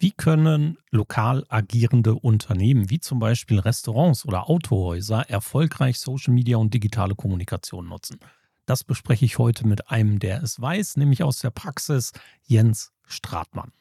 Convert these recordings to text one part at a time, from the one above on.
Wie können lokal agierende Unternehmen wie zum Beispiel Restaurants oder Autohäuser erfolgreich Social Media und digitale Kommunikation nutzen? Das bespreche ich heute mit einem, der es weiß, nämlich aus der Praxis, Jens Stratmann.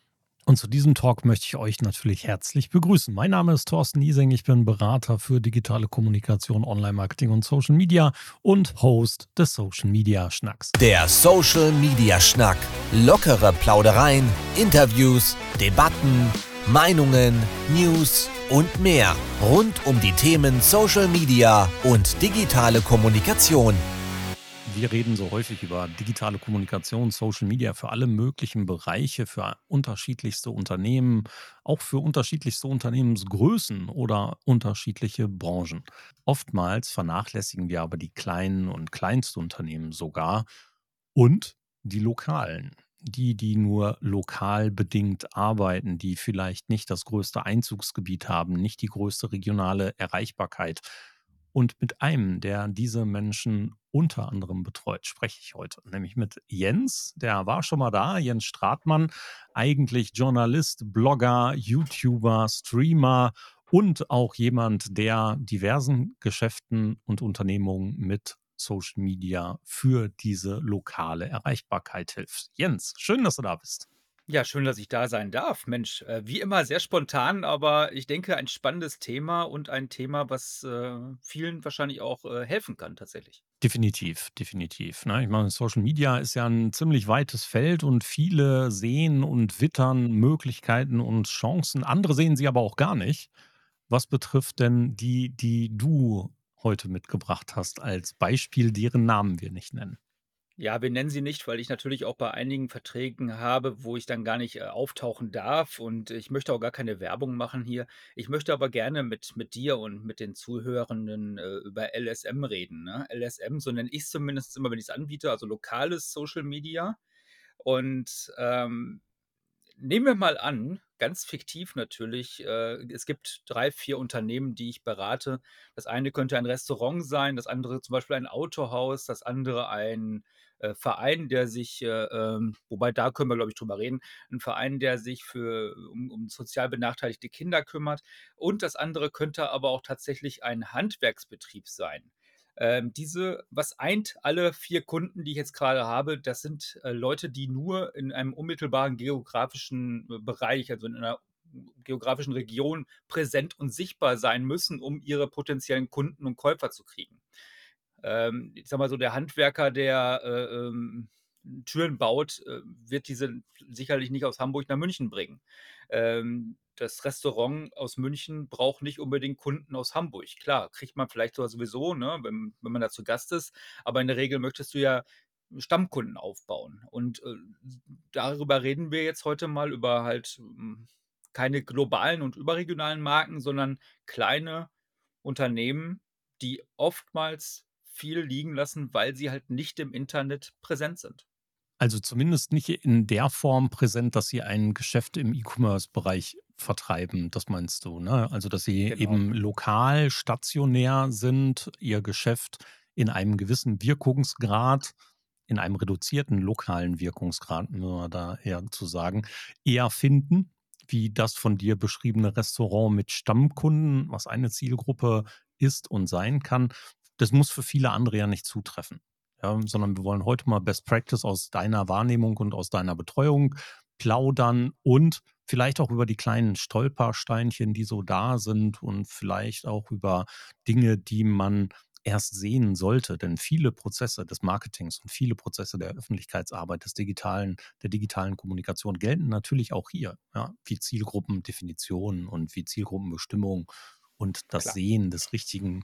Und zu diesem Talk möchte ich euch natürlich herzlich begrüßen. Mein Name ist Thorsten Niesing, ich bin Berater für digitale Kommunikation, Online-Marketing und Social Media und Host des Social Media Schnacks. Der Social Media Schnack. Lockere Plaudereien, Interviews, Debatten, Meinungen, News und mehr rund um die Themen Social Media und digitale Kommunikation wir reden so häufig über digitale Kommunikation, Social Media für alle möglichen Bereiche, für unterschiedlichste Unternehmen, auch für unterschiedlichste Unternehmensgrößen oder unterschiedliche Branchen. Oftmals vernachlässigen wir aber die kleinen und Kleinstunternehmen sogar und die lokalen. Die, die nur lokal bedingt arbeiten, die vielleicht nicht das größte Einzugsgebiet haben, nicht die größte regionale Erreichbarkeit und mit einem, der diese Menschen unter anderem betreut, spreche ich heute, nämlich mit Jens. Der war schon mal da, Jens Stratmann, eigentlich Journalist, Blogger, YouTuber, Streamer und auch jemand, der diversen Geschäften und Unternehmungen mit Social Media für diese lokale Erreichbarkeit hilft. Jens, schön, dass du da bist. Ja, schön, dass ich da sein darf. Mensch, äh, wie immer sehr spontan, aber ich denke, ein spannendes Thema und ein Thema, was äh, vielen wahrscheinlich auch äh, helfen kann, tatsächlich. Definitiv, definitiv. Ne? Ich meine, Social Media ist ja ein ziemlich weites Feld und viele sehen und wittern Möglichkeiten und Chancen. Andere sehen sie aber auch gar nicht. Was betrifft denn die, die du heute mitgebracht hast, als Beispiel, deren Namen wir nicht nennen? Ja, wir nennen sie nicht, weil ich natürlich auch bei einigen Verträgen habe, wo ich dann gar nicht, äh, auftauchen darf und ich möchte auch gar keine Werbung machen hier. Ich möchte aber gerne mit mit dir und mit den Zuhörenden, äh, über LSM reden, ne? LSM, so nenne ich's zumindest immer, wenn ich es anbiete, also lokales Social Media. Und, ähm, nehmen wir mal an, ganz fiktiv natürlich, äh, es gibt drei, vier Unternehmen, die ich berate. Das eine könnte ein Restaurant sein, das andere zum Beispiel ein Autohaus, das andere ein äh, Verein, der sich, äh, ähm, wobei da können wir, glaube ich, drüber reden, ein Verein, der sich für um, um sozial benachteiligte Kinder kümmert. Und das andere könnte aber auch tatsächlich ein Handwerksbetrieb sein. Ähm, diese, was eint alle vier Kunden, die ich jetzt gerade habe, das sind äh, Leute, die nur in einem unmittelbaren geografischen äh, Bereich, also in einer geografischen Region präsent und sichtbar sein müssen, um ihre potenziellen Kunden und Käufer zu kriegen ähm, ich sag mal so, der Handwerker, der äh, ähm, Türen baut, äh, wird diese sicherlich nicht aus Hamburg nach München bringen. Ähm, das Restaurant aus München braucht nicht unbedingt Kunden aus Hamburg. Klar, kriegt man vielleicht sogar sowieso, ne, wenn, wenn man da zu Gast ist, aber in der Regel möchtest du ja Stammkunden aufbauen. Und äh, darüber reden wir jetzt heute mal über halt hm, keine globalen und überregionalen Marken, sondern kleine Unternehmen, die oftmals viel liegen lassen, weil sie halt nicht im Internet präsent sind. Also zumindest nicht in der Form präsent, dass sie ein Geschäft im E-Commerce-Bereich vertreiben, das meinst du, ne? Also dass sie genau. eben lokal, stationär sind, ihr Geschäft in einem gewissen Wirkungsgrad, in einem reduzierten lokalen Wirkungsgrad, nur da eher zu sagen, eher finden, wie das von dir beschriebene Restaurant mit Stammkunden, was eine Zielgruppe ist und sein kann, das muss für viele andere ja nicht zutreffen. Ja, sondern wir wollen heute mal Best Practice aus deiner Wahrnehmung und aus deiner Betreuung plaudern und vielleicht auch über die kleinen Stolpersteinchen, die so da sind und vielleicht auch über Dinge, die man erst sehen sollte. Denn viele Prozesse des Marketings und viele Prozesse der Öffentlichkeitsarbeit, des digitalen, der digitalen Kommunikation gelten natürlich auch hier, ja, wie Zielgruppendefinition und wie Zielgruppenbestimmung und das Klar. Sehen des richtigen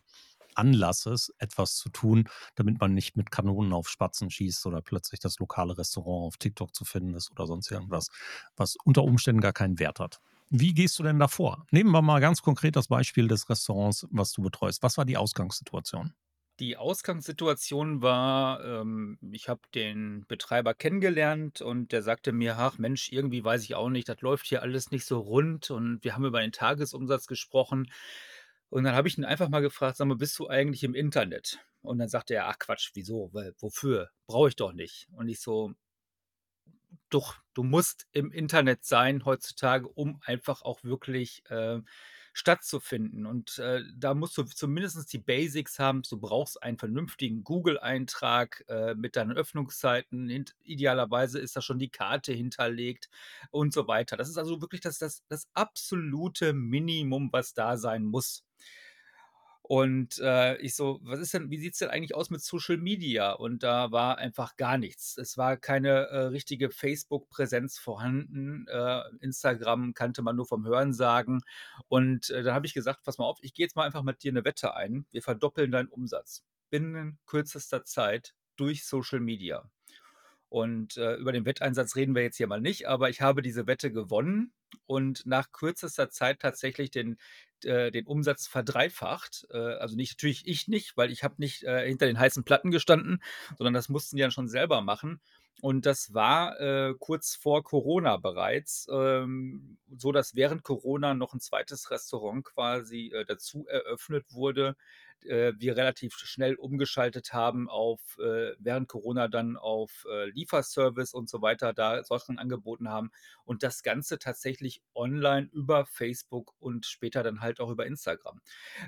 Anlasses, etwas zu tun, damit man nicht mit Kanonen auf Spatzen schießt oder plötzlich das lokale Restaurant auf TikTok zu finden ist oder sonst irgendwas, was unter Umständen gar keinen Wert hat. Wie gehst du denn davor? Nehmen wir mal ganz konkret das Beispiel des Restaurants, was du betreust. Was war die Ausgangssituation? Die Ausgangssituation war, ähm, ich habe den Betreiber kennengelernt und der sagte mir: „Ach Mensch, irgendwie weiß ich auch nicht, das läuft hier alles nicht so rund und wir haben über den Tagesumsatz gesprochen. Und dann habe ich ihn einfach mal gefragt: „Sag mal, bist du eigentlich im Internet?“ Und dann sagte er: „Ach Quatsch, wieso? Weil wofür? Brauche ich doch nicht.“ Und ich so: Doch, du musst im Internet sein heutzutage, um einfach auch wirklich, äh, stattzufinden. Und, äh, da musst du zumindest die Basics haben. Du brauchst einen vernünftigen Google-Eintrag, äh, mit deinen Öffnungszeiten. Hint idealerweise ist da schon die Karte hinterlegt und so weiter. Das ist also wirklich das das das absolute Minimum, was da sein muss. Und, äh, ich so: „Was ist denn wie sieht's denn eigentlich aus mit Social Media?“ Und da war einfach gar nichts. Es war keine, äh, richtige Facebook-Präsenz vorhanden. Äh, Instagram kannte man nur vom Hörensagen. Und, äh, da habe ich gesagt: „Pass mal auf, ich gehe jetzt mal einfach mit dir 'ne Wette ein. Wir verdoppeln deinen Umsatz binnen kürzester Zeit durch Social Media.“ Und, äh, über den Wetteinsatz reden wir jetzt hier mal nicht, aber ich habe diese Wette gewonnen und nach kürzester Zeit tatsächlich den äh, den Umsatz verdreifacht. Äh, also nicht natürlich ich nicht, weil ich habe nicht, äh, hinter den heißen Platten gestanden, sondern das mussten die dann schon selber machen. Und das war, äh, kurz vor Corona bereits, ähm, so dass während Corona noch 'n zweites Restaurant quasi, äh, dazu eröffnet wurde, äh, wir relativ schnell umgeschaltet haben auf äh, während Corona dann auf, äh, Lieferservice und so weiter, da Sachen angeboten haben und das Ganze tatsächlich online über Facebook und später dann halt auch über Instagram.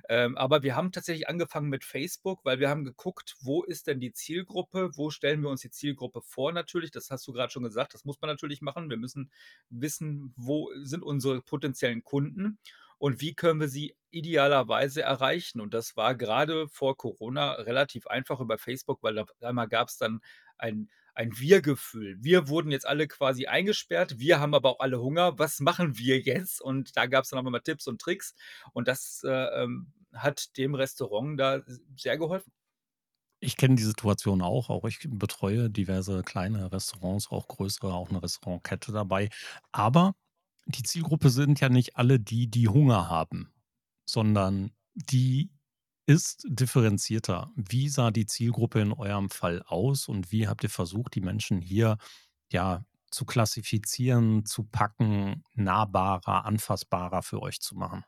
Ähm, aber wir haben tatsächlich angefangen mit Facebook, weil wir haben geguckt, wo ist denn die Zielgruppe? Wo stellen wir uns die Zielgruppe vor natürlich? Das hast du grad schon gesagt, das muss man natürlich machen. Wir müssen wissen, wo sind unsere potenziellen Kunden und wie können wir sie idealerweise erreichen? Und das war grade vor Corona relativ einfach über Facebook, weil auf einmal gab's dann ein ein Wir-Gefühl. Wir wurden jetzt alle quasi eingesperrt, wir haben aber auch alle Hunger. Was machen wir jetzt? Und da gab's dann auf einmal Tipps und Tricks und das, äh, ähm, hat dem Restaurant da sehr geholfen. Ich kenne die Situation auch. Auch ich betreue diverse kleine Restaurants, auch größere, auch 'ne Restaurantkette dabei. Aber die Zielgruppe sind ja nicht alle die, die Hunger haben, sondern die ist differenzierter. Wie sah die Zielgruppe in eurem Fall aus und wie habt ihr versucht, die Menschen hier, ja, zu klassifizieren, zu packen, nahbarer, anfassbarer für euch zu machen?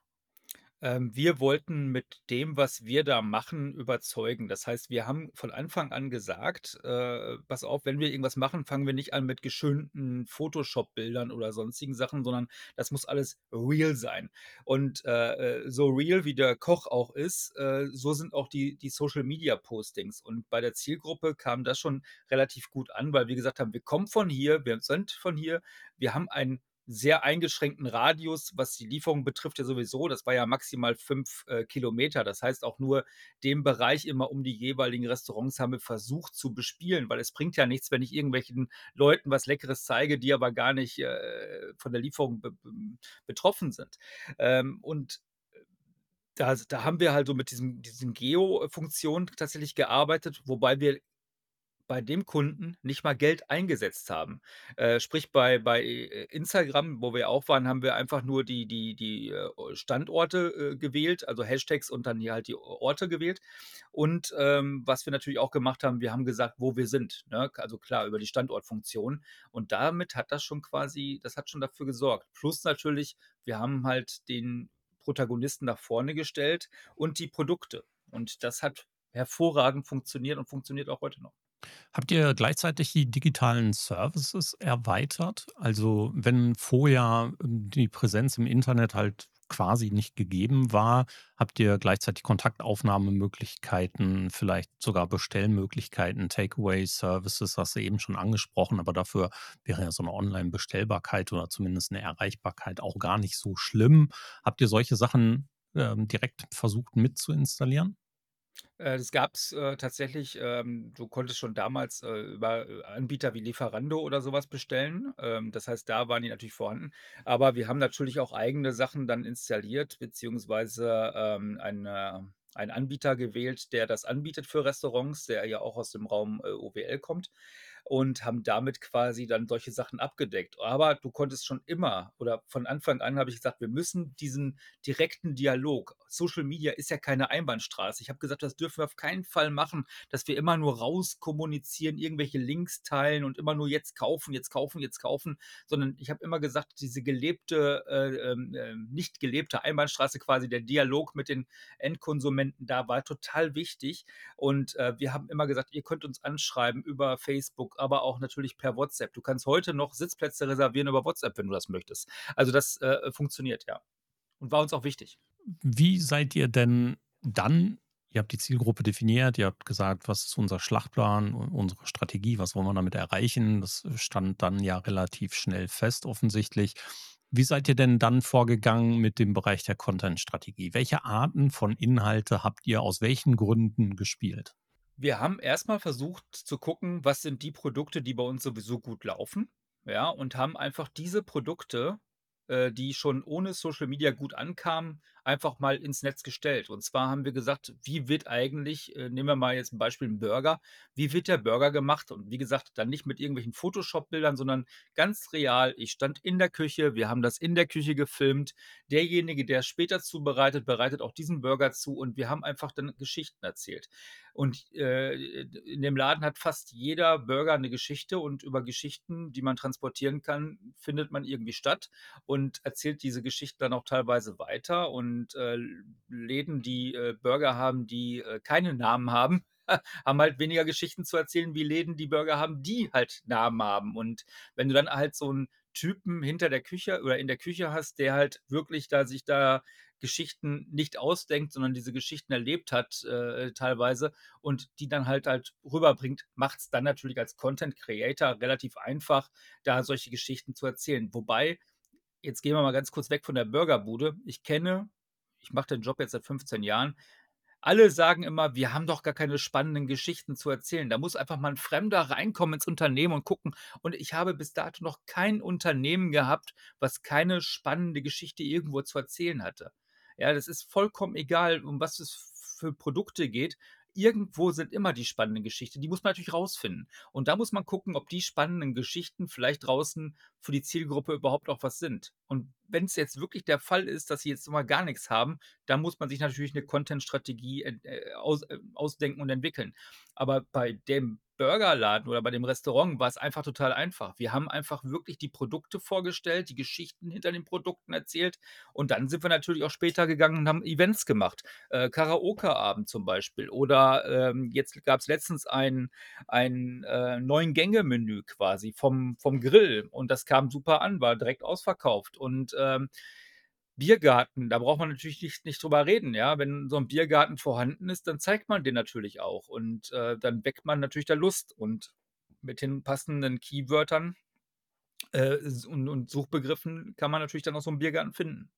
Ähm, wir wollten mit dem, was wir da machen, überzeugen. Das heißt, wir haben von Anfang an gesagt: „Äh, pass auf, wenn wir irgendwas machen, fangen wir nicht an mit geschönten Photoshop-Bildern oder sonstigen Sachen, sondern das muss alles real sein.“ Und, äh, äh, so real wie der Koch auch ist, äh, so sind auch die die Social-Media-Postings. Und bei der Zielgruppe kam das schon relativ gut an, weil wir gesagt haben: „Wir kommen von hier, wir sind von hier, wir haben einen sehr eingeschränkten Radius, was die Lieferung betrifft ja sowieso. Das war ja maximal 5, äh, Kilometer. Das heißt auch nur den Bereich immer um die jeweiligen Restaurants haben wir versucht zu bespielen, weil es bringt ja nichts, wenn ich irgendwelchen Leuten was Leckeres zeige, die aber gar nicht, äh, von der Lieferung be be betroffen sind. Ähm, und, äh, da da haben wir halt so mit diesem diesen Geo-Funktionen tatsächlich gearbeitet, wobei wir bei dem Kunden nicht mal Geld eingesetzt haben. Äh, sprich bei bei, äh, Instagram, wo wir auch waren, haben wir einfach nur die die die, äh, Standorte, äh, gewählt, also Hashtags und dann hier halt die Orte gewählt. Und, ähm, was wir natürlich auch gemacht haben, wir haben gesagt, wo wir sind, ne? Also klar, über die Standortfunktion. Und damit hat das schon quasi das hat schon dafür gesorgt. Plus natürlich, wir haben halt den Protagonisten nach vorne gestellt und die Produkte. Und das hat hervorragend funktioniert und funktioniert auch heute noch. Habt ihr gleichzeitig die digitalen Services erweitert? Also, wenn vorher, ähm, die Präsenz im Internet halt quasi nicht gegeben war, habt ihr gleichzeitig Kontaktaufnahmemöglichkeiten, vielleicht sogar Bestellmöglichkeiten, Takeaway-Services, hast du eben schon angesprochen, aber dafür wäre ja so 'ne Online-Bestellbarkeit oder zumindest 'ne Erreichbarkeit auch gar nicht so schlimm. Habt ihr solche Sachen, ähm, direkt versucht mit zu installieren? Äh, das gab's, äh, tatsächlich, ähm, du konntest schon damals, äh, über, äh, Anbieter wie Lieferando oder so was bestellen. Ähm, das heißt, da waren die natürlich vorhanden. Aber wir haben natürlich auch eigene Sachen dann installiert, beziehungsweise, ähm, ein, äh einen Anbieter gewählt, der das anbietet für Restaurants, der ja auch aus dem Raum, äh, OWL kommt und haben damit quasi dann solche Sachen abgedeckt. Aber du konntest schon immer oder von Anfang an habe ich gesagt: „Wir müssen diesen direkten Dialog“ Social Media ist ja keine Einbahnstraße. Ich habe gesagt: „Das dürfen wir auf keinen Fall machen, dass wir immer nur rauskommunizieren, irgendwelche Links teilen und immer nur jetzt kaufen, jetzt kaufen, jetzt kaufen.“ Sondern ich habe immer gesagt, diese gelebte, äh, ähm, ähm, nicht gelebte Einbahnstraße quasi, der Dialog mit den Endkonsumenten da war total wichtig. Und, äh, wir haben immer gesagt: „Ihr könnt uns anschreiben über Facebook, aber auch natürlich per WhatsApp. Du kannst heute noch Sitzplätze reservieren über WhatsApp, wenn du das möchtest. Also das äh, funktioniert, ja. Und war uns auch wichtig. Wie seid ihr denn dann Ihr habt die Zielgruppe definiert, ihr habt gesagt, was ist unser Schlachtplan, unsere Strategie, was wollen wir damit erreichen. Das stand dann ja relativ schnell fest, offensichtlich. Wie seid ihr denn dann vorgegangen mit dem Bereich der Content-Strategie? Welche Arten von Inhalte habt ihr aus welchen Gründen gespielt? Wir haben erstmal versucht zu gucken, was sind die Produkte, die bei uns sowieso gut laufen, ja, und haben einfach diese Produkte, äh, die schon ohne Social Media gut ankamen, einfach mal ins Netz gestellt. Und zwar haben wir gesagt, wie wird eigentlich, äh, nehmen wir mal jetzt ein Beispiel 'n Burger, wie wird der Burger gemacht? Und wie gesagt, dann nicht mit irgendwelchen Photoshop-Bildern, sondern ganz real. Ich stand in der Küche, wir haben das in der Küche gefilmt. Derjenige, der später zubereitet, bereitet auch diesen Burger zu und wir haben einfach dann Geschichten erzählt. Und, äh, in dem Laden hat fast jeder Burger eine Geschichte und über Geschichten, die man transportieren kann, findet man irgendwie statt und erzählt diese Geschichten dann auch teilweise weiter und und äh, Läden, die äh, Burger haben, die äh, keine Namen haben, haben halt weniger Geschichten zu erzählen wie Läden, die Burger haben, die halt Namen haben. Und wenn du dann halt so einen Typen hinter der Küche oder in der Küche hast, der halt wirklich da sich da Geschichten nicht ausdenkt, sondern diese Geschichten erlebt hat äh, teilweise und die dann halt halt rüberbringt, macht es dann natürlich als Content Creator relativ einfach, da solche Geschichten zu erzählen. Wobei, jetzt gehen wir mal ganz kurz weg von der Burgerbude. Ich kenne ich mache den Job jetzt seit 15 Jahren. Alle sagen immer, wir haben doch gar keine spannenden Geschichten zu erzählen. Da muss einfach mal ein Fremder reinkommen ins Unternehmen und gucken. Und ich habe bis dato noch kein Unternehmen gehabt, was keine spannende Geschichte irgendwo zu erzählen hatte. Ja, das ist vollkommen egal, um was es für Produkte geht irgendwo sind immer die spannenden Geschichten. Die muss man natürlich rausfinden. Und da muss man gucken, ob die spannenden Geschichten vielleicht draußen für die Zielgruppe überhaupt auch was sind. Und wenn es jetzt wirklich der Fall ist, dass sie jetzt mal gar nichts haben, dann muss man sich natürlich eine Content-Strategie äh, aus, äh, ausdenken und entwickeln. Aber bei dem Burgerladen oder bei dem Restaurant war es einfach total einfach. Wir haben einfach wirklich die Produkte vorgestellt, die Geschichten hinter den Produkten erzählt und dann sind wir natürlich auch später gegangen und haben Events gemacht. Äh, Karaoke-Abend zum Beispiel oder ähm, jetzt gab es letztens ein, ein äh, neuen Gänge-Menü quasi vom, vom Grill und das kam super an, war direkt ausverkauft und ähm, Biergarten, da braucht man natürlich nicht nicht drüber reden, ja? Wenn so ein Biergarten vorhanden ist, dann zeigt man den natürlich auch und, äh, dann weckt man natürlich da Lust und mit den passenden Keywörtern, äh, und und Suchbegriffen kann man natürlich dann auch so einen Biergarten finden.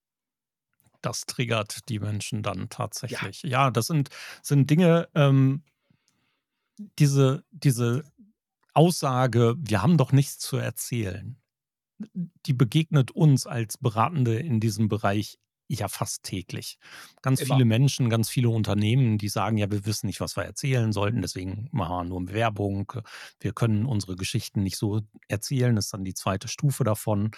Das triggert die Menschen dann tatsächlich. Ja, ja das sind sind Dinge, ähm diese diese Aussage: „Wir haben doch nichts zu erzählen.“ Die begegnet uns als Beratende in diesem Bereich ja fast täglich. Ganz Immer. viele Menschen, ganz viele Unternehmen, die sagen, ja, wir wissen nicht, was wir erzählen sollten, deswegen machen wir nur Werbung. Wir können unsere Geschichten nicht so erzählen, das ist dann die zweite Stufe davon.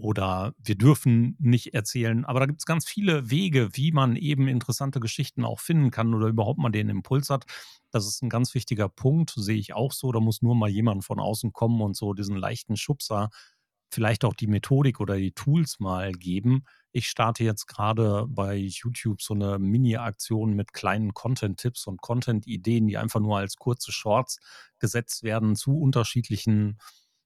Oder wir dürfen nicht erzählen. Aber da gibt es ganz viele Wege, wie man eben interessante Geschichten auch finden kann oder überhaupt mal den Impuls hat. Das ist ein ganz wichtiger Punkt, sehe ich auch so. Da muss nur mal jemand von außen kommen und so diesen leichten Schubser vielleicht auch die Methodik oder die Tools mal geben. Ich starte jetzt gerade bei YouTube so eine Mini-Aktion mit kleinen Content-Tipps und Content-Ideen, die einfach nur als kurze Shorts gesetzt werden zu unterschiedlichen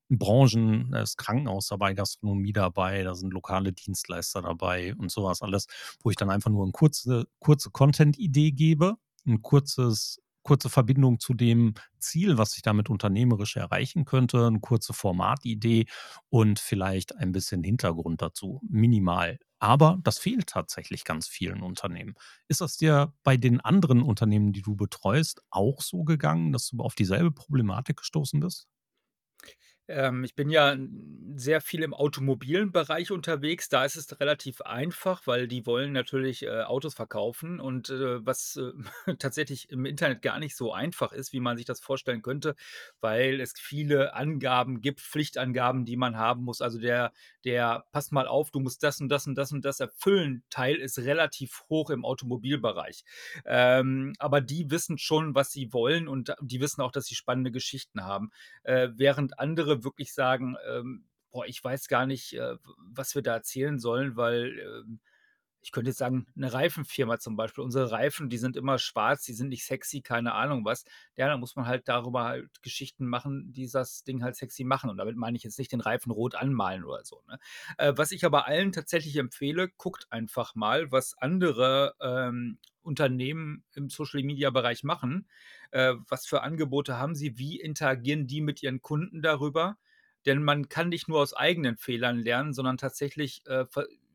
Branchen. Da ist Krankenhaus dabei, Gastronomie dabei, da sind lokale Dienstleister dabei und sowas alles, wo ich dann einfach nur eine kurze, kurze Content-Idee gebe, ein kurzes kurze Verbindung zu dem Ziel, was ich damit unternehmerisch erreichen könnte, eine kurze Formatidee und vielleicht ein bisschen Hintergrund dazu, minimal. Aber das fehlt tatsächlich ganz vielen Unternehmen. Ist das dir bei den anderen Unternehmen, die du betreust, auch so gegangen, dass du auf dieselbe Problematik gestoßen bist? Ähm, ich bin ja sehr viel im automobilen Bereich unterwegs. Da ist es relativ einfach, weil die wollen natürlich, äh, Autos verkaufen und, äh, was, äh, tatsächlich im Internet gar nicht so einfach ist, wie man sich das vorstellen könnte, weil es viele Angaben gibt, Pflichtangaben, die man haben muss. Also, der der „Pass mal auf, du musst das und das und das und das erfüllen“ Teil ist relativ hoch im Automobilbereich. Ähm, aber die wissen schon, was sie wollen und die wissen auch, dass sie spannende Geschichten haben, äh, während andere andere wirklich sagen, ähm, boah, ich weiß gar nicht, äh, was wir da erzählen sollen, weil, ähm, ich könnte jetzt sagen, 'ne Reifenfirma zum Beispiel. Unsere Reifen, die sind immer schwarz, die sind nicht sexy, keine Ahnung was. Ja, da muss man halt darüber halt Geschichten machen, die das Ding halt sexy machen. Und damit meine ich jetzt nicht den Reifen rot anmalen oder so, ne? Äh, was ich aber allen tatsächlich empfehle, guckt einfach mal, was andere, ähm, Unternehmen im Social-Media-Bereich machen. Äh, was für Angebote haben sie? Wie interagieren die mit ihren Kunden darüber? Denn man kann nicht nur aus eigenen Fehlern lernen, sondern tatsächlich, äh,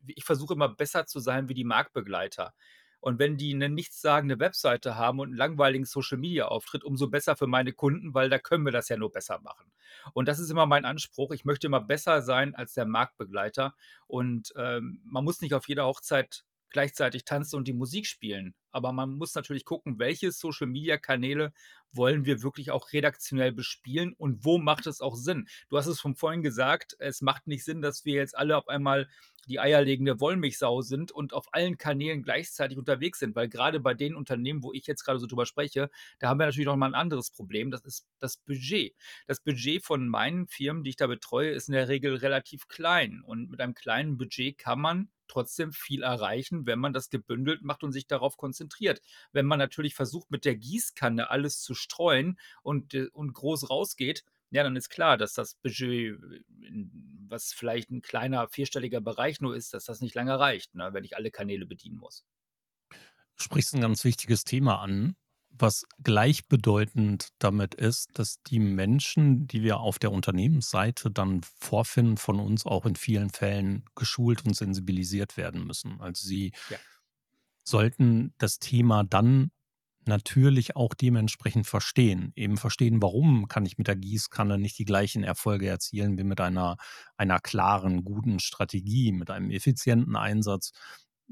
ich versuche immer besser zu sein wie die Marktbegleiter. Und wenn die 'ne nichtssagende Webseite haben und 'n langweiligen Social-Media-Auftritt, umso besser für meine Kunden, weil da können wir das ja nur besser machen. Und das ist immer mein Anspruch. Ich möchte immer besser sein als der Marktbegleiter. Und, ähm, man muss nicht auf jeder Hochzeit gleichzeitig tanzen und die Musik spielen. Aber man muss natürlich gucken, welche Social-Media-Kanäle wollen wir wirklich auch redaktionell bespielen und wo macht es auch Sinn? Du hast es von vorhin gesagt, es macht nicht Sinn, dass wir jetzt alle auf einmal die eierlegende Wollmilchsau sind und auf allen Kanälen gleichzeitig unterwegs sind, weil gerade bei den Unternehmen, wo ich jetzt gerade so drüber spreche, da haben wir natürlich noch mal 'n anderes Problem, das ist das Budget. Das Budget von meinen Firmen, die ich da betreue, ist in der Regel relativ klein und mit einem kleinen Budget kann man trotzdem viel erreichen, wenn man das gebündelt macht und sich darauf konzentriert. Wenn man natürlich versucht, mit der Gießkanne alles zu streuen und, äh und groß rausgeht, ja, dann ist klar, dass das Budget, was vielleicht 'n kleiner vierstelliger Bereich nur ist, dass das nicht lange reicht, ne, wenn ich alle Kanäle bedienen muss. Du sprichst 'n ganz wichtiges Thema an, was gleichbedeutend damit ist, dass die Menschen, die wir auf der Unternehmensseite dann vorfinden, von uns auch in vielen Fällen geschult und sensibilisiert werden müssen. Also, sie Ja. sollten das Thema dann natürlich auch dementsprechend verstehen. Eben verstehen, warum kann ich mit der Gießkanne nicht die gleichen Erfolge erzielen wie mit einer einer klaren, guten Strategie, mit einem effizienten Einsatz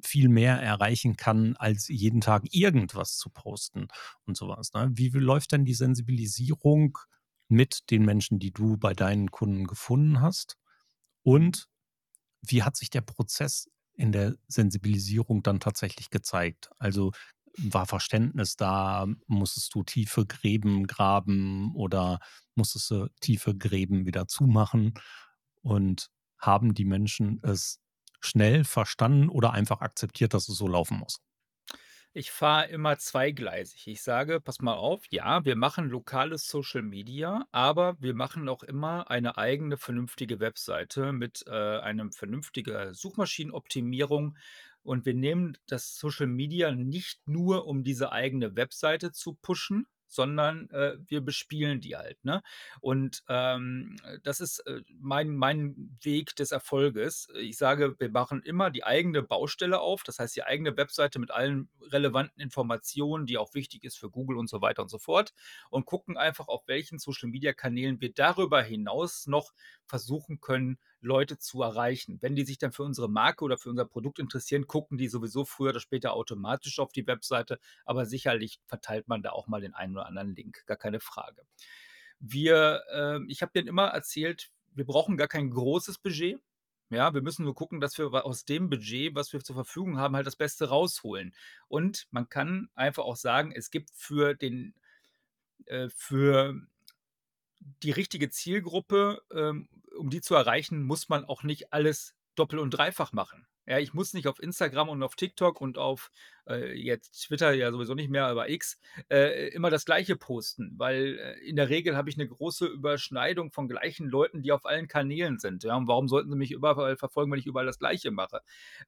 viel mehr erreichen kann, als jeden Tag irgendwas zu posten und so was, ne? Wie läuft denn die Sensibilisierung mit den Menschen, die du bei deinen Kunden gefunden hast? Und wie hat sich der Prozess in der Sensibilisierung dann tatsächlich gezeigt? Also, war Verständnis da? Musstest du tiefe Gräben graben oder musstest du tiefe Gräben wieder zumachen? Und haben die Menschen es schnell verstanden oder einfach akzeptiert, dass es so laufen muss? Ich fahre immer zweigleisig. Ich sage: „Pass mal auf, ja, wir machen lokales Social Media, aber wir machen auch immer eine eigene vernünftige Webseite mit, äh, einem vernünftiger Suchmaschinenoptimierung. Und wir nehmen das Social Media nicht nur, um diese eigene Webseite zu pushen, sondern, äh, wir bespielen die halt, ne? Und, ähm, das ist, äh, mein mein Weg des Erfolges. Ich sage, wir machen immer die eigene Baustelle auf, das heißt, die eigene Webseite mit allen relevanten Informationen, die auch wichtig ist für Google und so weiter und so fort und gucken einfach, auf welchen Social-Media-Kanälen wir darüber hinaus noch versuchen können, Leute zu erreichen. Wenn die sich dann für unsere Marke oder für unser Produkt interessieren, gucken die sowieso früher oder später automatisch auf die Webseite, aber sicherlich verteilt man da auch mal den einen oder anderen Link, gar keine Frage. Wir, ähm ich habe denen immer erzählt, wir brauchen gar kein großes Budget. Ja, wir müssen nur gucken, dass wir aus dem Budget, was wir zur Verfügung haben, halt das Beste rausholen. Und man kann einfach auch sagen, es gibt für den äh, für die richtige Zielgruppe, ähm, um die zu erreichen, muss man auch nicht alles doppel und dreifach machen. Ja, ich muss nicht auf Instagram und auf TikTok und auf, äh, jetzt Twitter ja sowieso nicht mehr, aber X, äh, immer das Gleiche posten, weil, äh, in der Regel habe ich 'ne große Überschneidung von gleichen Leuten, die auf allen Kanälen sind, ja? Und warum sollten sie mich überall verfolgen, wenn ich überall das Gleiche mache?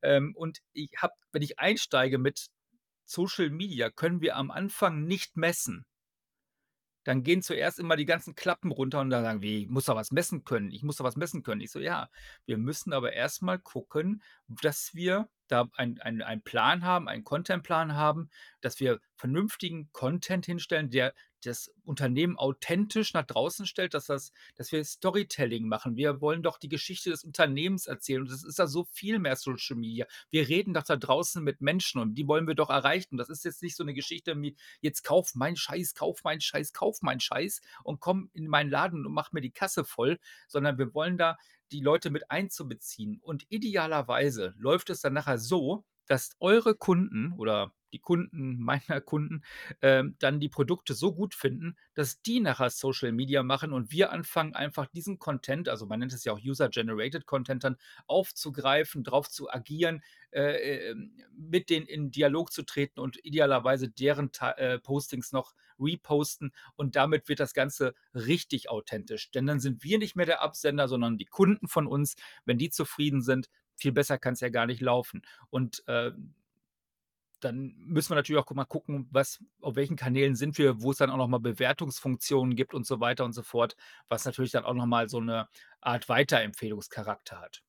Ähm, und ich habe wenn ich einsteige mit Social Media, können wir am Anfang nicht messen. Dann gehen zuerst immer die ganzen Klappen runter und dann sagen: „Wie, musst doch was messen können. Ich muss doch was messen können.“ Ich so: „Ja, wir müssen aber erst mal gucken, dass wir da ein ein einen Plan haben, einen Contentplan haben, dass wir vernünftigen Content hinstellen, der das Unternehmen authentisch nach draußen stellt, dass das dass wir Storytelling machen. Wir wollen doch die Geschichte des Unternehmens erzählen und das ist ja so viel mehr Social Media. Wir reden doch da draußen mit Menschen und die wollen wir doch erreichen. Das ist jetzt nicht so 'ne Geschichte wie: „Jetzt kauf meinen Scheiß, kauf meinen Scheiß, kauf meinen Scheiß und komm in meinen Laden und mach mir die Kasse voll“, sondern wir wollen da die Leute mit einzubeziehen. Und idealerweise läuft es dann nachher so, dass eure Kunden oder die Kunden meiner Kunden, ähm, dann die Produkte so gut finden, dass die nachher Social Media machen und wir anfangen einfach diesen Content, also man nennt es ja auch User Generated Content dann aufzugreifen, drauf zu agieren, äh, ähm, mit denen in Dialog zu treten und idealerweise deren äh, Postings noch reposten und damit wird das Ganze richtig authentisch. Denn dann sind wir nicht mehr der Absender, sondern die Kunden von uns. Wenn die zufrieden sind, viel besser kann es ja gar nicht laufen. Und äh, dann müssen wir natürlich auch mal gucken, was auf welchen Kanälen sind wir, wo es dann auch noch mal Bewertungsfunktionen gibt und so weiter und so fort, was natürlich dann auch noch mal so eine Art Weiterempfehlungscharakter hat.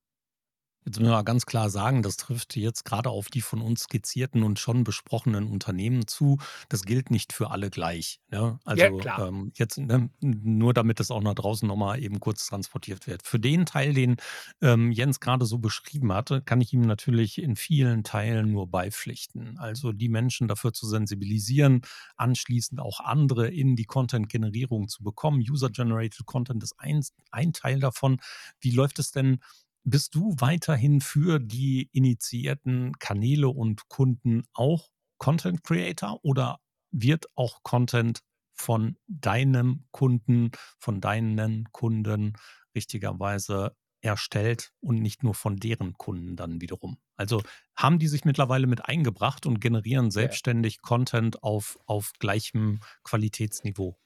Jetzt müssen wir ganz klar sagen, das trifft jetzt gerade auf die von uns skizzierten und schon besprochenen Unternehmen zu. Das gilt nicht für alle gleich. Ne? Ja, Also klar. ähm, jetzt ne, nur damit das auch nach draußen nochmal eben kurz transportiert wird. Für den Teil, den ähm, Jens gerade so beschrieben hatte, kann ich ihm natürlich in vielen Teilen nur beipflichten. Also die Menschen dafür zu sensibilisieren, anschließend auch andere in die Content-Generierung zu bekommen. User-Generated Content ist ein, ein Teil davon. Wie läuft es denn? Bist du weiterhin für die initiierten Kanäle und Kunden auch Content Creator oder wird auch Content von deinem Kunden, von deinen Kunden richtigerweise erstellt und nicht nur von deren Kunden dann wiederum? Also haben die sich mittlerweile mit eingebracht und generieren Ja. selbstständig Content auf, auf gleichem Qualitätsniveau?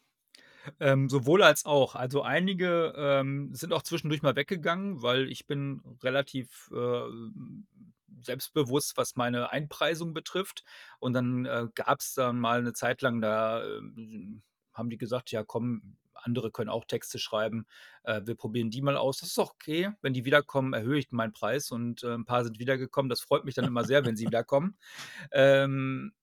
Ähm, sowohl als auch. Also, einige, ähm, sind auch zwischendurch mal weggegangen, weil ich bin relativ, ähm, selbstbewusst, was meine Einpreisung betrifft. Und dann, äh, gab's dann mal eine Zeit lang, da, ähm, haben die gesagt: „Ja, komm, andere können auch Texte schreiben. Äh, wir probieren die mal aus.“ Das ist auch okay. Wenn die wiederkommen, erhöhe ich meinen Preis und, äh, 'n paar sind wiedergekommen. Das freut mich dann immer sehr, wenn sie wiederkommen. Ähm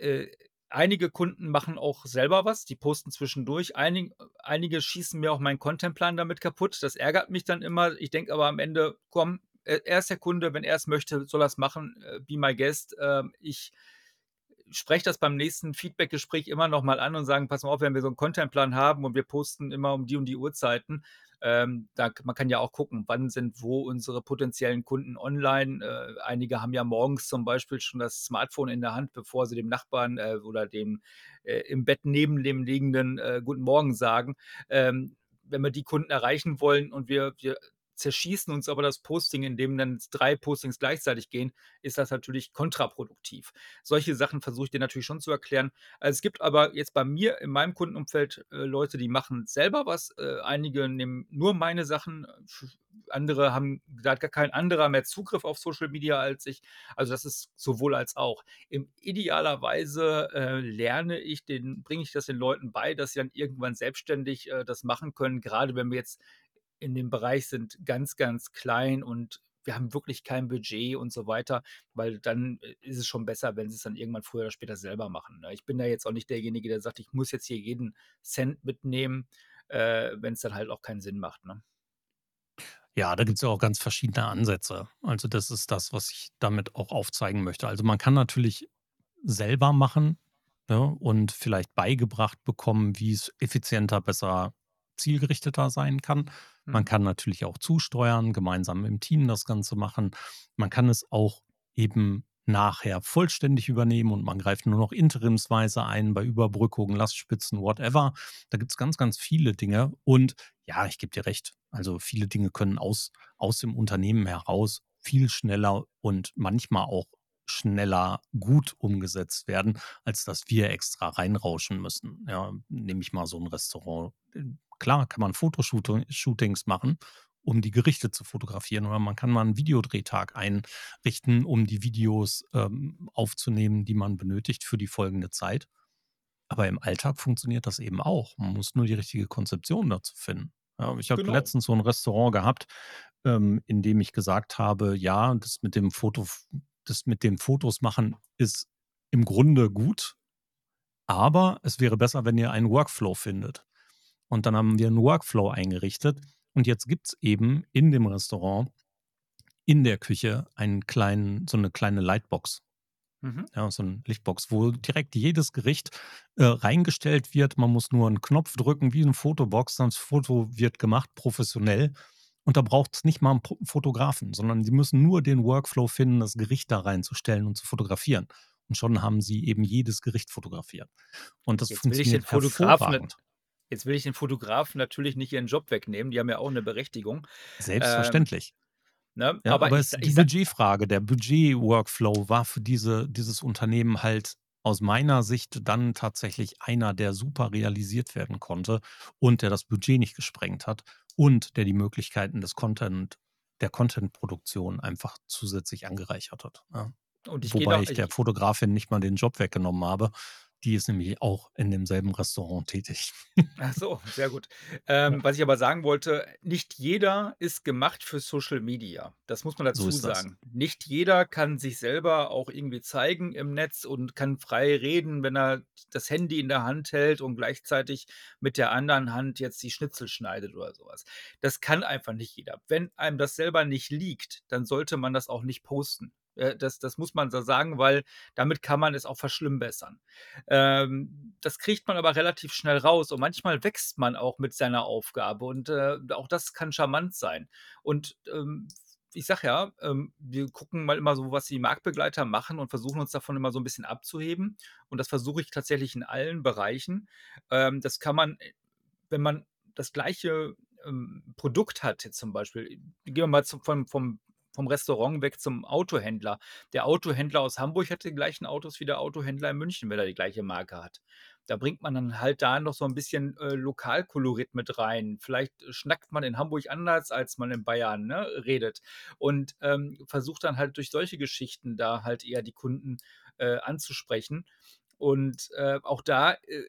äh, einige Kunden machen auch selber was, die posten zwischendurch. Einig einige schießen mir auch meinen Contentplan damit kaputt. Das ärgert mich dann immer. Ich denke aber am Ende: „Komm, er er ist der Kunde, wenn er es möchte, soll er's machen. Äh, be my guest.“ Ähm, ich spreche das beim nächsten Feedbackgespräch immer noch mal an und sagen: „Pass mal auf, wenn wir so 'n Contentplan haben und wir posten immer um die und die Uhrzeiten, ähm, da man kann ja auch gucken, wann sind wo unsere potenziellen Kunden online. Äh, einige haben ja morgens zum Beispiel schon das Smartphone in der Hand, bevor sie dem Nachbarn, äh, oder dem, äh, im Bett neben dem Liegenden, äh, guten Morgen sagen. Ähm, wenn wir die Kunden erreichen wollen und wir wir zerschießen uns aber das Posting, indem dann 3 Postings gleichzeitig gehen, ist das natürlich kontraproduktiv. Solche Sachen versuche ich dir natürlich schon zu erklären. Also, es gibt aber jetzt bei mir in meinem Kundenumfeld, äh, Leute, die machen selber was. Äh, einige nehmen nur meine Sachen, andere haben da hat gar kein anderer mehr Zugriff auf Social Media als ich. Also, das ist sowohl als auch. Im idealerweise, äh, lerne ich den bringe ich das den Leuten bei, dass sie dann irgendwann selbstständig, äh, das machen können, Gerade wenn wir jetzt in dem Bereich sind, ganz, ganz klein und wir haben wirklich kein Budget und so weiter, weil dann, äh, ist es schon besser, wenn sie's dann irgendwann früher oder später selber machen, ne? Ich bin da jetzt auch nicht derjenige, der sagt: „Ich muss jetzt hier jeden Cent mitnehmen“, äh, wenn's dann halt auch keinen Sinn macht, ne? Ja, da gibt's ja auch ganz verschiedene Ansätze. Also, das ist das, was ich damit auch aufzeigen möchte. Also, man kann natürlich selber machen, ne, und vielleicht beigebracht bekommen, wie es effizienter, besser, zielgerichteter sein kann. Man Mhm. kann natürlich auch zusteuern, gemeinsam im Team das Ganze machen. Man kann es auch eben nachher vollständig übernehmen und man greift nur noch interimsweise ein bei Überbrückungen, Lastspitzen, whatever. Da gibt's ganz, ganz viele Dinge. Und ja, ich gebe dir recht. Also viele Dinge können aus, aus dem Unternehmen heraus viel schneller und manchmal auch schneller gut umgesetzt werden, als dass wir extra reinrauschen müssen. Ja, nehme ich mal so ein Restaurant. Klar kann man Fotoshootings machen, um die Gerichte zu fotografieren, oder man kann mal einen Videodrehtag einrichten, um die Videos ähm, aufzunehmen, die man benötigt für die folgende Zeit. Aber im Alltag funktioniert das eben auch. Man muss nur die richtige Konzeption dazu finden. Ja, ich habe Genau. letztens so ein Restaurant gehabt, ähm, in dem ich gesagt habe: „Ja, das mit dem Foto das mit dem Fotos machen ist im Grunde gut, aber es wäre besser, wenn ihr einen Workflow findet.“ Und dann haben wir einen Workflow eingerichtet und jetzt gibt's eben in dem Restaurant in der Küche einen kleinen so eine kleine Lightbox. Mhm. Ja, so 'n Lichtbox, wo direkt jedes Gericht, äh, reingestellt wird. Man muss nur 'n Knopf drücken wie 'ne Fotobox, dann das Foto wird gemacht professionell Und da braucht es nicht mal einen Fotografen, sondern sie müssen nur den Workflow finden, das Gericht da reinzustellen und zu fotografieren. Und schon haben sie eben jedes Gericht fotografiert. Und das Jetzt will ich den funktioniert Fotografen hervorragend. Jetzt will ich den Fotografen natürlich nicht ihren Job wegnehmen, die haben ja auch 'ne Berechtigung. Ähm, Selbstverständlich. ne? Ja, Aber aber ich es sa die Budgetfrage, der Budget-Workflow war für diese dieses Unternehmen halt aus meiner Sicht dann tatsächlich einer, der super realisiert werden konnte und der das Budget nicht gesprengt hat und der die Möglichkeiten des Content der Content-Produktion einfach zusätzlich angereichert hat, ja. Ich gehe Wobei ich der ich Fotografin nicht mal den Job weggenommen habe. Die ist nämlich auch in demselben Restaurant tätig. Ach so, sehr gut. Ja. Ähm, was ich aber sagen wollte, nicht jeder ist gemacht für Social Media. Das muss man So dazu das. sagen. Nicht jeder kann sich selber auch irgendwie zeigen im Netz und kann frei reden, wenn er das Handy in der Hand hält und gleichzeitig mit der anderen Hand jetzt die Schnitzel schneidet oder so was. Das kann einfach nicht jeder. Wenn einem das selber nicht liegt, dann sollte man das auch nicht posten. Äh, das das muss man so sagen, weil damit kann man es auch verschlimmbessern. Ähm, das kriegt man aber relativ schnell raus und manchmal wächst man auch mit seiner Aufgabe und, äh, auch das kann charmant sein. Und, ähm, ich sage ja, ähm, wir gucken mal immer so, was die Marktbegleiter machen und versuchen uns davon immer so 'n bisschen abzuheben. Und das versuche ich tatsächlich in allen Bereichen. Ähm, das kann man, äh, wenn man das gleiche, ähm, Produkt hat jetzt zum Beispiel gehen wir mal zum vom vom vom Restaurant weg zum Autohändler. Der Autohändler aus Hamburg hat die gleichen Autos wie der Autohändler in München, wenn er die gleiche Marke hat. Da bringt man dann halt da noch so 'n bisschen, äh, Lokalkolorit mit rein. Vielleicht schnackt man in Hamburg anders, als man in Bayern, ne, redet und, ähm, versucht dann halt durch solche Geschichten da halt eher die Kunden, äh, anzusprechen. Und, äh, auch da, äh,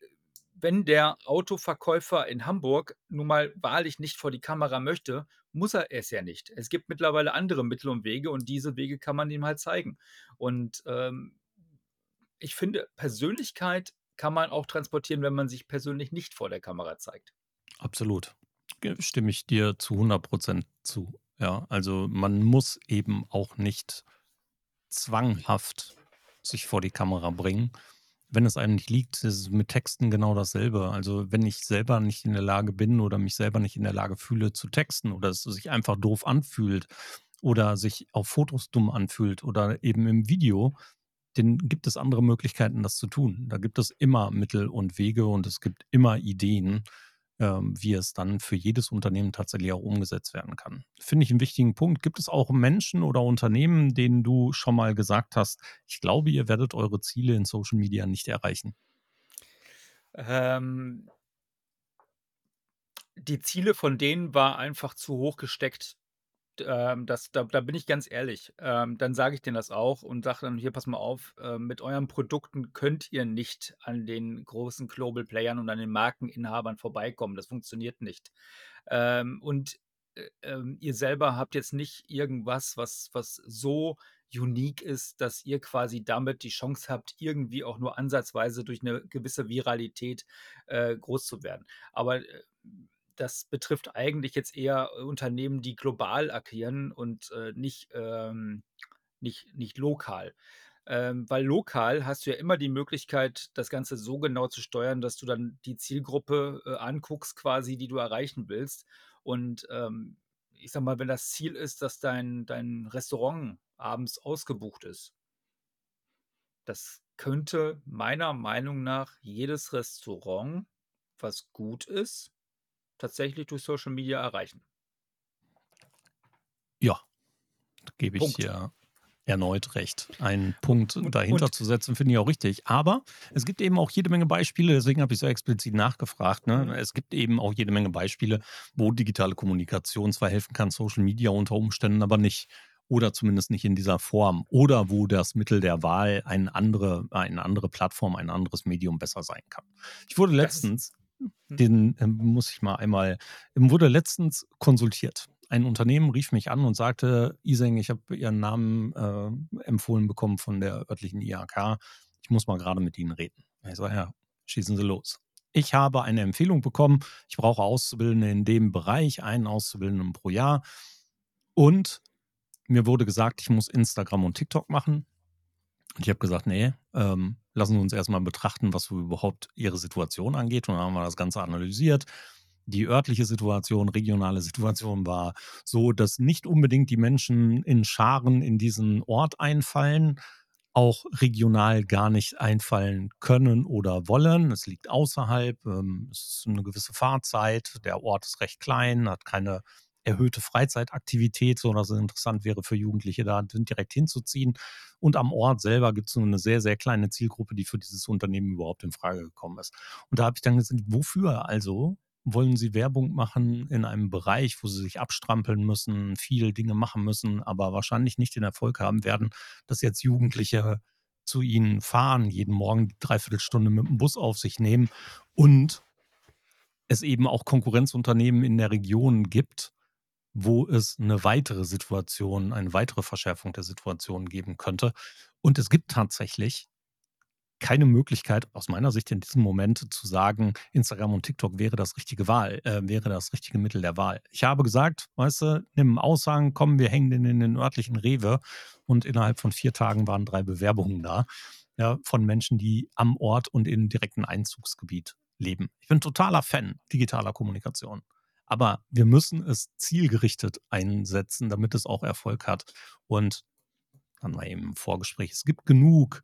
wenn der Autoverkäufer in Hamburg nun mal wahrlich nicht vor die Kamera möchte, muss er es ja nicht. Es gibt mittlerweile andere Mittel und Wege und diese Wege kann man ihm halt zeigen. Und, ähm, ich finde, Persönlichkeit kann man auch transportieren, wenn man sich persönlich nicht vor der Kamera zeigt. Absolut. Stimme ich dir zu 100 % zu. Ja, also man muss eben auch nicht zwanghaft sich vor die Kamera bringen. Wenn es einem nicht liegt, ist es mit Texten genau dasselbe. Also, wenn ich selber nicht in der Lage bin oder mich selber nicht in der Lage fühle zu texten oder es sich einfach doof anfühlt oder sich auf Fotos dumm anfühlt oder eben im Video, dann gibt es andere Möglichkeiten, das zu tun. Da gibt es immer Mittel und Wege und es gibt immer Ideen, wie es dann für jedes Unternehmen tatsächlich auch umgesetzt werden kann. Finde ich 'n wichtigen Punkt. Gibt es auch Menschen oder Unternehmen, denen du schon mal gesagt hast: „Ich glaube, ihr werdet eure Ziele in Social Media nicht erreichen?“ Ähm die Ziele von denen war einfach zu hoch gesteckt. Ähm, das da da bin ich ganz ehrlich. Ähm, dann sage ich denen das auch und sage dann: „Hier, pass mal auf, ähm, mit euren Produkten könnt ihr nicht an den großen Global Playern und an den Markeninhabern vorbeikommen. Das funktioniert nicht. Ähm, und, äh, ähm, ihr selber habt jetzt nicht irgendwas, was was so unique ist, dass ihr quasi damit die Chance habt, irgendwie auch nur ansatzweise durch 'ne gewisse Viralität, äh, groß zu werden.“ Aber, äh, das betrifft eigentlich jetzt eher Unternehmen, die global agieren und, äh, nicht, ähm nicht nicht lokal. Ähm, weil lokal hast du ja immer die Möglichkeit, das Ganze so genau zu steuern, dass du dann die Zielgruppe, äh, anguckst quasi, die du erreichen willst. Und, ähm, ich sage mal, wenn das Ziel ist, dass dein dein Restaurant abends ausgebucht ist das könnte meiner Meinung nach jedes Restaurant, was gut ist, tatsächlich durch Social Media erreichen. Ja, da gebe ich Punkt. dir erneut recht. Einen Punkt und dahinter und zu setzen, finde ich auch richtig. Aber es gibt eben auch jede Menge Beispiele, deswegen habe ich so explizit nachgefragt, ne? Mhm. Es gibt eben auch jede Menge Beispiele, wo digitale Kommunikation zwar helfen kann, Social Media unter Umständen aber nicht oder zumindest nicht in dieser Form oder wo das Mittel der Wahl eine andere eine andere Plattform, ein anderes Medium besser sein kann. Ich wurde letztens. Den, ähm muss ich mal einmal wurde letztens konsultiert. Ein Unternehmen rief mich an und sagte: „Iseng, ich habe Ihren Namen, äh, empfohlen bekommen von der örtlichen IHK. Ich muss mal grade mit Ihnen reden.“ Ich so: „Ja, schießen Sie los.“ Ich habe eine Empfehlung bekommen. Ich brauche Auszubildende in dem Bereich, einen Auszubildenden pro Jahr. Und mir wurde gesagt, ich muss Instagram und TikTok machen. Und ich habe gesagt: „Ne, ähm, lassen Sie uns erst mal betrachten, was überhaupt Ihre Situation angeht.“ Und dann haben wir das Ganze analysiert. die örtliche Situation, regionale Situation war so, dass nicht unbedingt die Menschen in Scharen in diesen Ort einfallen, auch regional gar nicht einfallen können oder wollen. Es liegt außerhalb, ähm, es ist eine gewisse Fahrzeit, der Ort ist recht klein, hat keine erhöhte Freizeitaktivität, so dass es interessant wäre für Jugendliche, da direkt hinzuziehen. Und am Ort selber gibt es nur eine sehr, sehr kleine Zielgruppe, die für dieses Unternehmen überhaupt in Frage gekommen ist. Und da habe ich dann gesagt, wofür also wollen sie Werbung machen in einem Bereich, wo sie sich abstrampeln müssen, viele Dinge machen müssen, aber wahrscheinlich nicht den Erfolg haben werden, dass jetzt Jugendliche zu ihnen fahren, jeden Morgen die Dreiviertelstunde mit dem Bus auf sich nehmen und es eben auch Konkurrenzunternehmen in der Region gibt, wo es eine weitere Situation, eine weitere Verschärfung der Situation geben könnte. Und es gibt tatsächlich keine Möglichkeit, aus meiner Sicht in diesem Moment zu sagen, Instagram und TikTok wäre das richtige Wahl, äh, wäre das richtige Mittel der Wahl. Ich habe gesagt, weißt du, nimm Aussagen, komm, wir hängen den in den örtlichen Rewe und innerhalb von vier Tagen waren drei Bewerbungen da, ja, von Menschen, die am Ort und im direkten Einzugsgebiet leben. Ich bin totaler Fan digitaler Kommunikation. Aber wir müssen es zielgerichtet einsetzen, damit es auch Erfolg hat. Und dann war eben im Vorgespräch, es gibt genug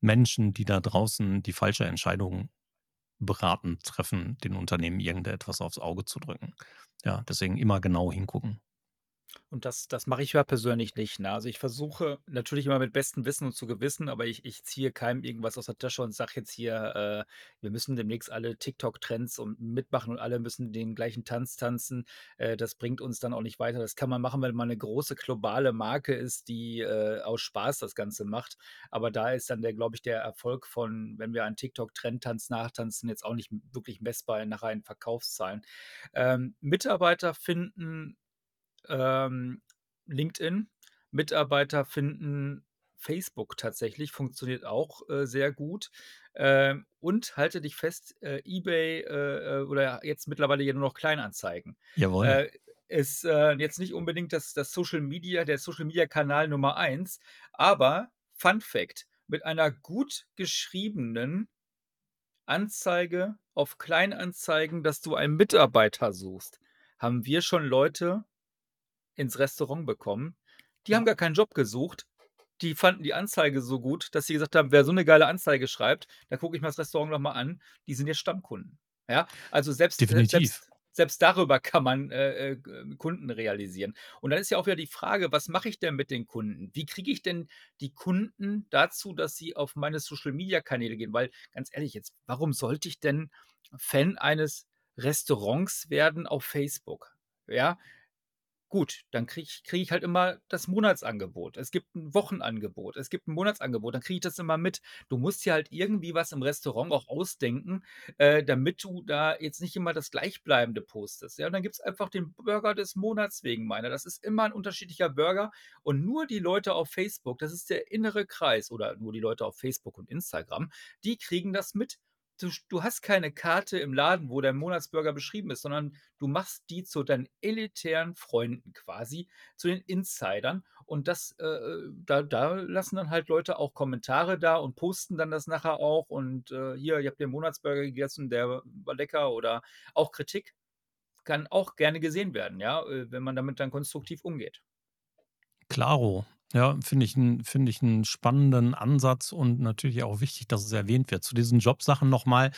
Menschen, die da draußen die falsche Entscheidung beraten, treffen, den Unternehmen irgendetwas aufs Auge zu drücken. Ja, deswegen immer genau hingucken. Und das das mache ich ja persönlich nicht, ne? Also, ich versuche natürlich immer mit bestem Wissen und zu Gewissen, aber ich ich ziehe keinem irgendwas aus der Tasche und sage jetzt hier, äh, wir müssen demnächst alle TikTok-Trends und mitmachen und alle müssen den gleichen Tanz tanzen. Äh, das bringt uns dann auch nicht weiter. Das kann man machen, wenn man eine große globale Marke ist, die, äh, aus Spaß das Ganze macht. Aber da ist dann der glaube ich, der Erfolg von, wenn wir einen TikTok-Trendtanz nachtanzen, jetzt auch nicht wirklich messbar nach reinen Verkaufszahlen. Ähm, Mitarbeiter finden ähm, LinkedIn. Mitarbeiter finden Facebook tatsächlich, funktioniert auch äh, sehr gut. Ähm, und halte dich fest, äh, eBay äh, äh oder jetzt mittlerweile ja nur noch Kleinanzeigen. Jawohl. Äh, ist äh, jetzt nicht unbedingt das, das Social Media, der Social Media Kanal Nummer eins, aber Fun Fact: Mit einer gut geschriebenen Anzeige auf Kleinanzeigen, dass du einen Mitarbeiter suchst, haben wir schon Leute ins Restaurant bekommen. Die haben gar keinen Job gesucht. Die fanden die Anzeige so gut, dass sie gesagt haben: „Wer so eine geile Anzeige schreibt, da gucke ich mir das Restaurant noch mal an.“ Die sind jetzt Stammkunden. Ja, also selbst Definitiv. selbst selbst darüber kann man, äh, äh, Kunden realisieren. Und dann ist ja auch wieder die Frage: Was mache ich denn mit den Kunden? Wie kriege ich denn die Kunden dazu, dass sie auf meine Social-Media-Kanäle gehen? Weil ganz ehrlich jetzt, warum sollte ich denn Fan eines Restaurants werden auf Facebook? Ja, Gut, dann kriege ich kriege ich halt immer das Monatsangebot. Es gibt ein Wochenangebot, es gibt ein Monatsangebot, dann kriege ich das immer mit. Du musst dir halt irgendwie was im Restaurant auch ausdenken, äh, damit du da jetzt nicht immer das Gleichbleibende postest, ja? Und dann gibt es einfach den Burger des Monats wegen meiner. Das ist immer ein unterschiedlicher Burger und nur die Leute auf Facebook, das ist der innere Kreis oder nur die Leute auf Facebook und Instagram, die kriegen das mit du, du hast keine Karte im Laden, wo der Monatsburger beschrieben ist, sondern du machst die zu deinen elitären Freunden quasi, zu den Insidern. Und das, äh, äh, da, da lassen dann halt Leute auch Kommentare da und posten dann das nachher auch. Und äh, hier, ihr habt den Monatsburger gegessen, der war lecker oder auch Kritik kann auch gerne gesehen werden, ja, äh, wenn man damit dann konstruktiv umgeht. Klaro. Ja, finde ich 'n finde ich 'n spannenden Ansatz und natürlich auch wichtig, dass es erwähnt wird. Zu diesen Jobsachen nochmal.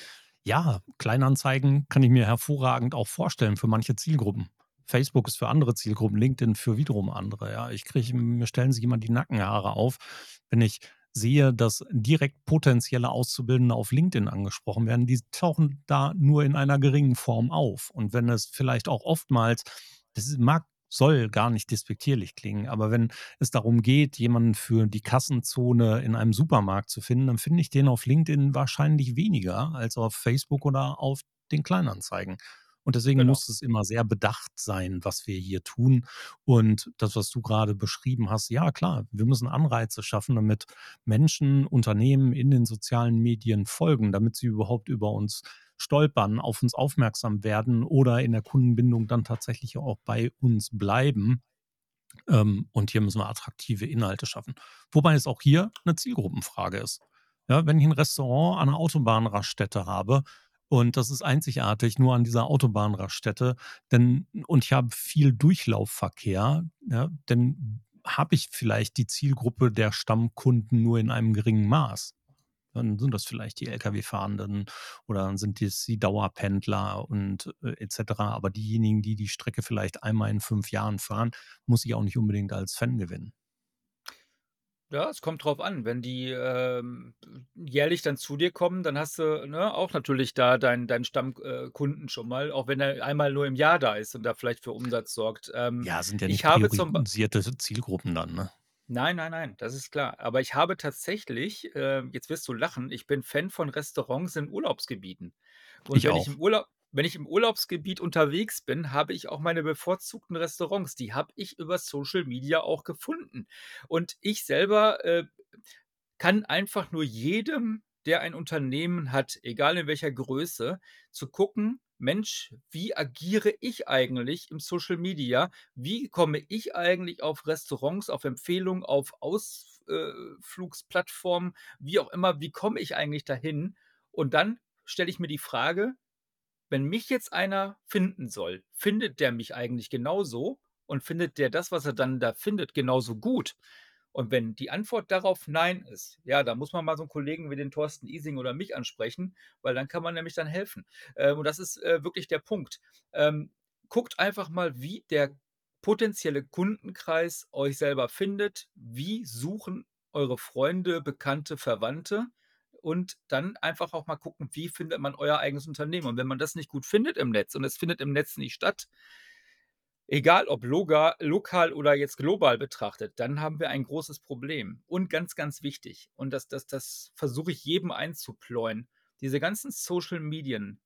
Ja, Kleinanzeigen kann ich mir hervorragend auch vorstellen für manche Zielgruppen. Facebook ist für andere Zielgruppen, LinkedIn für wiederum andere, ja. Ich kriege mir stellen sich immer die Nackenhaare auf, wenn ich sehe, dass direkt potenzielle Auszubildende auf LinkedIn angesprochen werden. Die tauchen da nur in einer geringen Form auf. Und wenn es vielleicht auch oftmals das mag soll gar nicht despektierlich klingen, aber wenn es darum geht, jemanden für die Kassenzone in einem Supermarkt zu finden, dann finde ich den auf LinkedIn wahrscheinlich weniger als auf Facebook oder auf den Kleinanzeigen. Und deswegen Genau. muss es immer sehr bedacht sein, was wir hier tun. Und das, was du gerade beschrieben hast, ja klar, wir müssen Anreize schaffen, damit Menschen, Unternehmen in den sozialen Medien folgen, damit sie überhaupt über uns stolpern, auf uns aufmerksam werden oder in der Kundenbindung dann tatsächlich auch bei uns bleiben. Ähm, und hier müssen wir attraktive Inhalte schaffen. Wobei es auch hier eine Zielgruppenfrage ist. Ja, wenn ich ein Restaurant an einer Autobahnraststätte habe, Und das ist einzigartig nur an dieser Autobahnraststätte. Denn, und ich habe viel Durchlaufverkehr, ja, denn habe ich vielleicht die Zielgruppe der Stammkunden nur in einem geringen Maß. Dann sind das vielleicht die Lkw-Fahrenden oder dann sind es die Dauerpendler und äh, etc. Aber diejenigen, die die Strecke vielleicht einmal in fünf Jahren fahren, muss ich auch nicht unbedingt als Fan gewinnen. Ja, es kommt drauf an. Wenn die, ähm, jährlich dann zu dir kommen, dann hast du, ne, auch natürlich da deinen deinen Stammkunden schon mal, auch wenn er einmal nur im Jahr da ist und da vielleicht für Umsatz sorgt. Ähm, Ja, sind ja ich nicht habe zum priorisierte Zielgruppen dann, ne? Nein, nein, nein, das ist klar. Aber ich habe tatsächlich, äh, jetzt wirst du lachen, ich bin Fan von Restaurants in Urlaubsgebieten. Und Ich wenn ich auch. im Urlaub wenn ich im Urlaubsgebiet unterwegs bin, habe ich auch meine bevorzugten Restaurants. Die habe ich über Social Media auch gefunden. Und ich selber, äh, kann einfach nur jedem, der ein Unternehmen hat, egal in welcher Größe, zu gucken: „Mensch, wie agiere ich eigentlich im Social Media? Wie komme ich eigentlich auf Restaurants, auf Empfehlungen, auf Ausflugsplattformen, wie auch immer, wie komme ich eigentlich dahin?“ Und dann stelle ich mir die Frage: „Wenn mich jetzt einer finden soll, findet der mich eigentlich genauso und findet der das, was er dann da findet, genauso gut?“ Und wenn die Antwort darauf „Nein“ ist, ja, dann muss man mal so 'n Kollegen wie den Thorsten Ising oder mich ansprechen, weil dann kann man nämlich dann helfen. Ähm, und das ist, äh, wirklich der Punkt. Ähm, guckt einfach mal, wie der potenzielle Kundenkreis euch selber findet. Wie suchen eure Freunde, Bekannte, Verwandte? Und dann einfach auch mal gucken, wie findet man euer eigenes Unternehmen? Und wenn man das nicht gut findet im Netz und es findet im Netz nicht statt egal ob loga lokal oder jetzt global betrachtet, dann haben wir ein großes Problem. Und ganz, ganz wichtig, und das das das versuche ich jedem einzupläuen, diese ganzen Social Medien,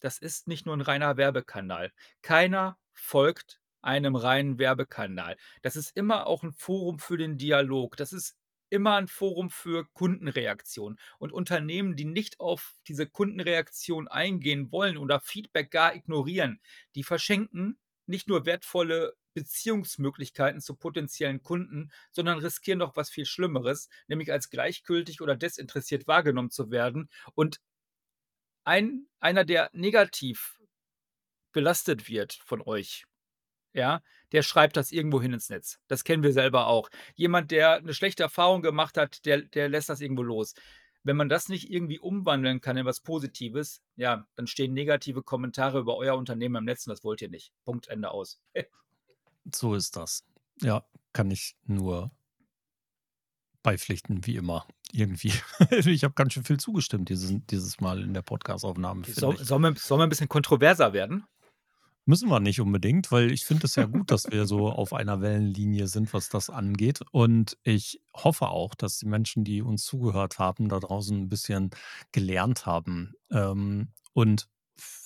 das ist nicht nur 'n reiner Werbekanal. Keiner folgt einem reinen Werbekanal. Das ist immer auch 'n Forum für den Dialog. Das ist immer 'n Forum für Kundenreaktion. Und Unternehmen, die nicht auf diese Kundenreaktion eingehen wollen oder Feedback gar ignorieren, die verschenken nicht nur wertvolle Beziehungsmöglichkeiten zu potenziellen Kunden, sondern riskieren noch was viel Schlimmeres, nämlich als gleichgültig oder desinteressiert wahrgenommen zu werden. Und ein einer, der negativ belastet wird von euch, ja, der schreibt das irgendwo hin ins Netz. Das kennen wir selber auch. Jemand, der 'ne schlechte Erfahrung gemacht hat, der der lässt das irgendwo los. Wenn man das nicht irgendwie umwandeln kann in was Positives, ja, dann stehen negative Kommentare über euer Unternehmen im Netz und das wollt ihr nicht. Punkt, Ende, aus. So ist das. Ja, kann ich nur beipflichten, wie immer, irgendwie. Ich habe ganz schön viel zugestimmt dieses dieses Mal in der Podcastaufnahme, Soll ich. sollen wir sollen wir 'n bisschen kontroverser werden? Müssen wir nicht unbedingt, weil ich finde es ja gut, dass wir so auf einer Wellenlinie sind, was das angeht. Und ich hoffe auch, dass die Menschen, die uns zugehört haben, da draußen 'n bisschen gelernt haben, ähm, und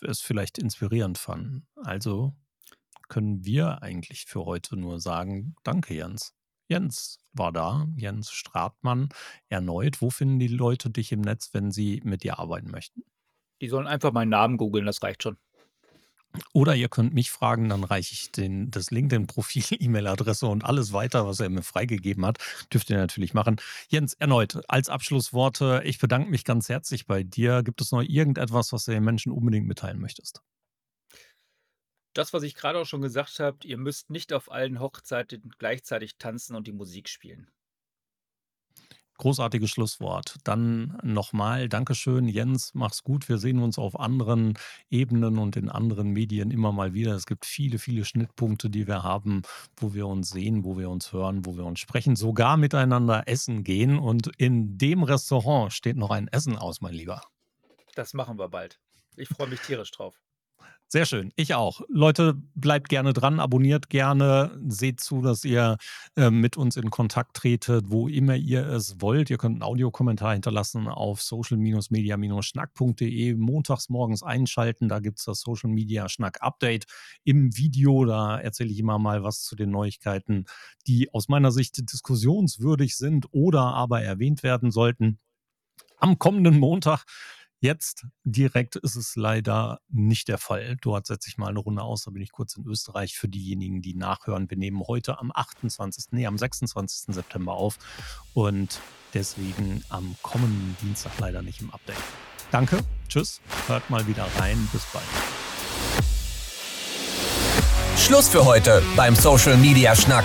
es vielleicht inspirierend fanden. Also, können wir eigentlich für heute nur sagen: „Danke, Jens.“ Jens war da, Jens Stratmann erneut. Wo finden die Leute dich im Netz, wenn sie mit dir arbeiten möchten? Die sollen einfach meinen Namen googeln, das reicht schon. Oder ihr könnt mich fragen, dann reiche ich den das LinkedIn-Profil, E-Mail-Adresse und alles weiter, was er mir freigegeben hat. Dürft ihr natürlich machen. Jens, erneut als Abschlussworte, ich bedanke mich ganz herzlich bei dir. Gibt es noch irgendetwas, was du den Menschen unbedingt mitteilen möchtest? Das, was ich grade auch schon gesagt habe, ihr müsst nicht auf allen Hochzeiten gleichzeitig tanzen und die Musik spielen. Großartiges Schlusswort. Dann noch mal Dankeschön, Jens. Mach's gut. Wir sehen uns auf anderen Ebenen und in anderen Medien immer mal wieder. Es gibt viele, viele Schnittpunkte, die wir haben, wo wir uns sehen, wo wir uns hören, wo wir uns sprechen, sogar miteinander essen gehen. Und in dem Restaurant steht noch ein Essen aus, mein Lieber. Das machen wir bald. Ich freue mich tierisch drauf. Sehr schön, ich auch. Leute, bleibt gerne dran, abonniert gerne, seht zu, dass ihr, ähm, mit uns in Kontakt tretet, wo immer ihr es wollt. Ihr könnt 'n Audiokommentar hinterlassen auf social-media-schnack.de. Montags morgens einschalten, da gibt's das Social Media Schnack Update im Video. Da erzähle ich immer mal was zu den Neuigkeiten, die aus meiner Sicht diskussionswürdig sind oder aber erwähnt werden sollten. Am kommenden Montag Jetzt direkt ist es leider nicht der Fall. Dort setze ich mal 'ne Runde aus, da bin ich kurz in Österreich für diejenigen, die nachhören. Wir nehmen heute am 28. ne, am 26. September auf und deswegen am kommenden Dienstag leider nicht im Update. Danke Tschüss, hört mal wieder rein. Bis bald. Schluss für heute beim Social Media Schnack.